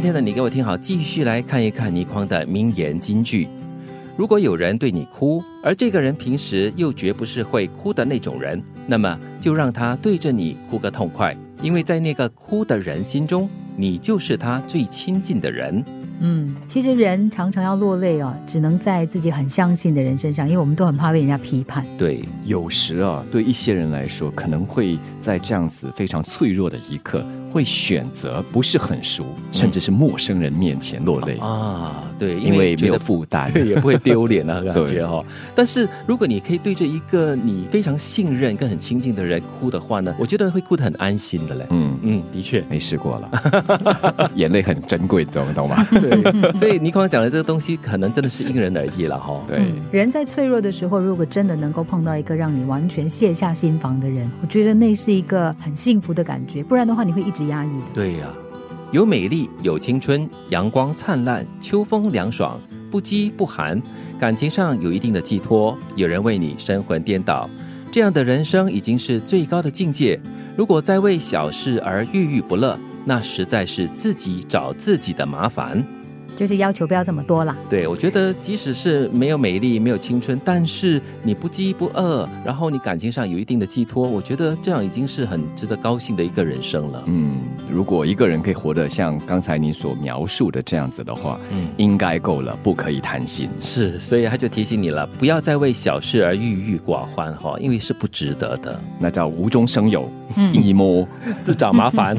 今天的，你给我听好，继续来看一看倪匡的名言金句。如果有人对你哭，而这个人平时又绝不是会哭的那种人，那么就让他对着你哭个痛快，因为在那个哭的人心中，你就是他最亲近的人。嗯，其实人常常要落泪哦，只能在自己很相信的人身上，因为我们都很怕被人家批判。对，有时啊，对一些人来说，可能会在这样子非常脆弱的一刻。会选择不是很熟，甚至是陌生人面前落泪啊，对，因为没有负担，对，也不会丢脸啊，感觉哈。但是如果你可以对着一个你非常信任、跟很亲近的人哭的话呢，我觉得会哭得很安心的嘞。嗯嗯，的确没试过了，眼泪很珍贵，懂懂吗？对，所以倪匡讲的这个东西，可能真的是因人而异了哈。对，人在脆弱的时候，如果真的能够碰到一个让你完全卸下心防的人，我觉得那是一个很幸福的感觉。不然的话，你会一直。压抑的对呀，有美丽，有青春，阳光灿烂，秋风凉爽，不饥不寒，感情上有一定的寄托，有人为你神魂颠倒，这样的人生已经是最高的境界。如果再为小事而郁郁不乐，那实在是自己找自己的麻烦。就是要求不要这么多啦。对，我觉得即使是没有美丽、没有青春，但是你不饥不饿，然后你感情上有一定的寄托，我觉得这样已经是很值得高兴的一个人生了。嗯，如果一个人可以活得像刚才你所描述的这样子的话，嗯，应该够了，不可以贪心。是，所以他就提醒你了，不要再为小事而郁郁寡欢哈，因为是不值得的。那叫无中生有，一摸 自找麻烦。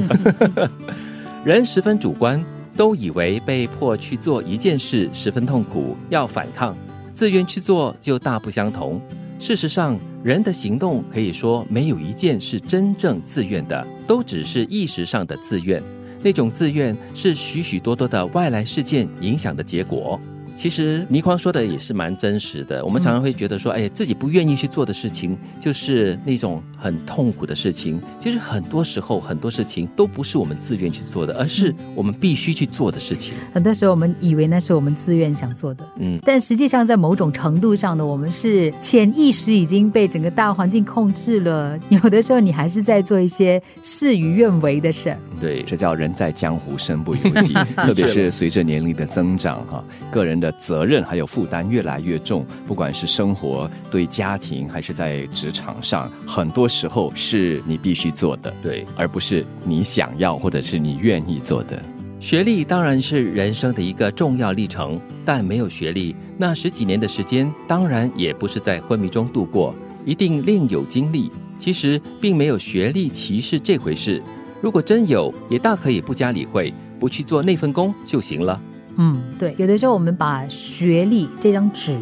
人十分主观。都以为被迫去做一件事十分痛苦，要反抗；自愿去做就大不相同。事实上，人的行动可以说没有一件是真正自愿的，都只是意识上的自愿。那种自愿是许许多多的外来事件影响的结果。其实倪匡说的也是蛮真实的。我们常常会觉得说，哎，自己不愿意去做的事情，就是那种很痛苦的事情。其实很多时候，很多事情都不是我们自愿去做的，而是我们必须去做的事情。很多时候，我们以为那是我们自愿想做的，嗯，但实际上在某种程度上呢，我们是潜意识已经被整个大环境控制了。有的时候，你还是在做一些事与愿违的事。对，这叫人在江湖身不由己。特别是随着年龄的增长，哈，个人。的责任还有负担越来越重，不管是生活、对家庭，还是在职场上，很多时候是你必须做的，对，而不是你想要或者是你愿意做的。学历当然是人生的一个重要历程，但没有学历，那十几年的时间当然也不是在昏迷中度过，一定另有经历。其实并没有学历歧视这回事，如果真有，也大可以不加理会，不去做那份工就行了。嗯，对，有的时候我们把学历这张纸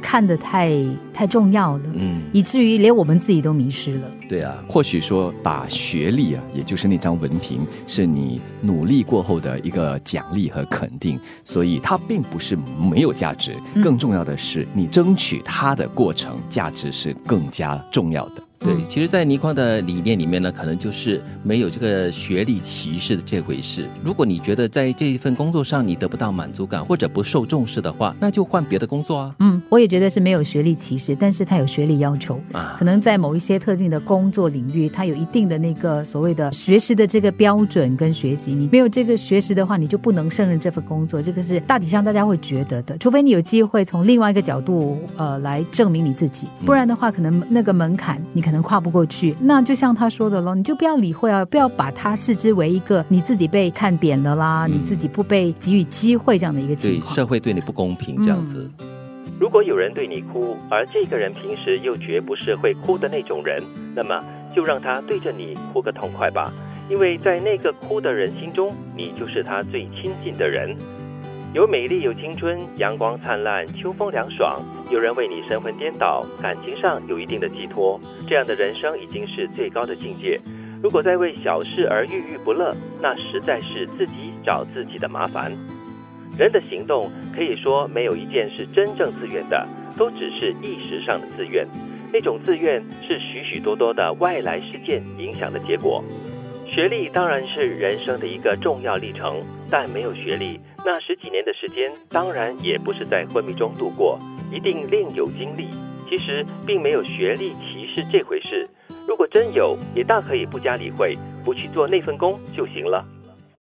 看得太太重要了，嗯，以至于连我们自己都迷失了。对啊，或许说把学历啊，也就是那张文凭，是你努力过后的一个奖励和肯定，所以它并不是没有价值。更重要的是，你争取它的过程，价值是更加重要的。对，其实，在倪匡的理念里面呢，可能就是没有这个学历歧视的这回事。如果你觉得在这一份工作上你得不到满足感或者不受重视的话，那就换别的工作啊。嗯，我也觉得是没有学历歧视，但是他有学历要求啊。可能在某一些特定的工作领域，他有一定的那个所谓的学识的这个标准跟学习。你没有这个学识的话，你就不能胜任这份工作。这个是大体上大家会觉得的，除非你有机会从另外一个角度呃来证明你自己，不然的话，可能那个门槛你可。能跨不过去，那就像他说的喽，你就不要理会啊，不要把他视之为一个你自己被看扁的啦，你自己不被给予机会这样的一个情况。对，社会对你不公平这样子。如果有人对你哭，而这个人平时又绝不是会哭的那种人，那么就让他对着你哭个痛快吧，因为在那个哭的人心中，你就是他最亲近的人。有美丽，有青春，阳光灿烂，秋风凉爽，有人为你神魂颠倒，感情上有一定的寄托，这样的人生已经是最高的境界。如果再为小事而郁郁不乐，那实在是自己找自己的麻烦。人的行动可以说没有一件是真正自愿的，都只是意识上的自愿。那种自愿是许许多多的外来事件影响的结果。学历当然是人生的一个重要历程，但没有学历。那十几年的时间，当然也不是在昏迷中度过，一定另有经历。其实并没有学历歧视这回事，如果真有，也大可以不加理会，不去做那份工就行了。